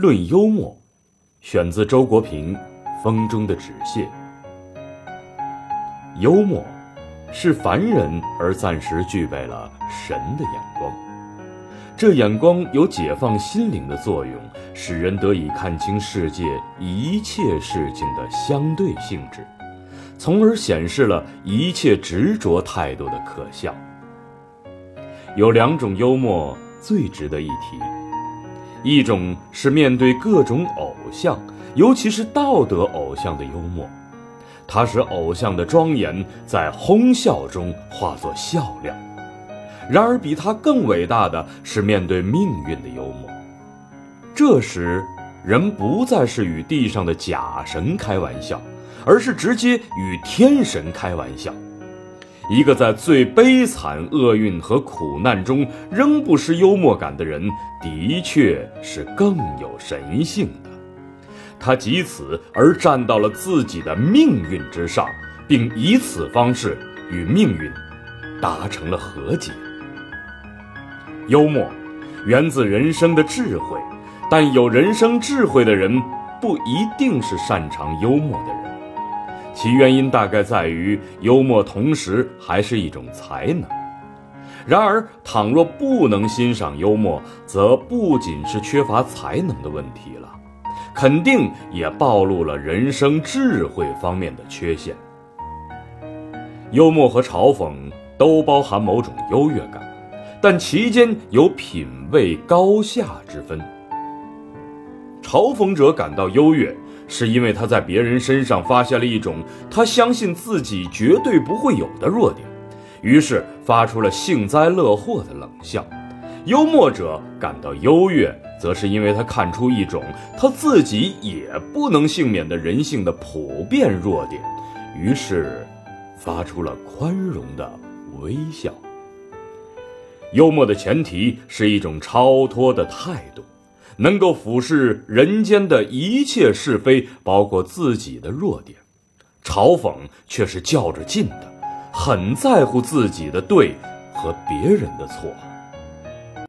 论幽默，选自周国平《风中的纸屑》。幽默，是凡人而暂时具备了神的眼光。这眼光有解放心灵的作用，使人得以看清世界一切事情的相对性质，从而显示了一切执着态度的可笑。有两种幽默最值得一提，一种是面对各种偶像，尤其是道德偶像的幽默。它使偶像的庄严在哄笑中化作笑料。然而，比它更伟大的是面对命运的幽默。这时，人不再是与地上的假神开玩笑，而是直接与天神开玩笑。一个在最悲惨厄运和苦难中仍不失幽默感的人，的确是更有神性的。他藉此而站到了自己的命运之上，并以此方式与命运达成了和解。幽默源自人生的智慧，但有人生智慧的人不一定是擅长幽默的人。其原因大概在于，幽默同时还是一种才能。然而，倘若不能欣赏幽默，则不仅是缺乏才能的问题了。肯定也暴露了人生智慧方面的缺陷。幽默和嘲讽都包含某种优越感，但其间有品位高下之分。嘲讽者感到优越，是因为他在别人身上发现了一种他相信自己绝对不会有的弱点，于是发出了幸灾乐祸的冷笑。幽默者感到优越。则是因为他看出一种他自己也不能幸免的人性的普遍弱点，于是发出了宽容的微笑。幽默的前提是一种超脱的态度，能够俯视人间的一切是非，包括自己的弱点；嘲讽却是较着劲的，很在乎自己的对和别人的错。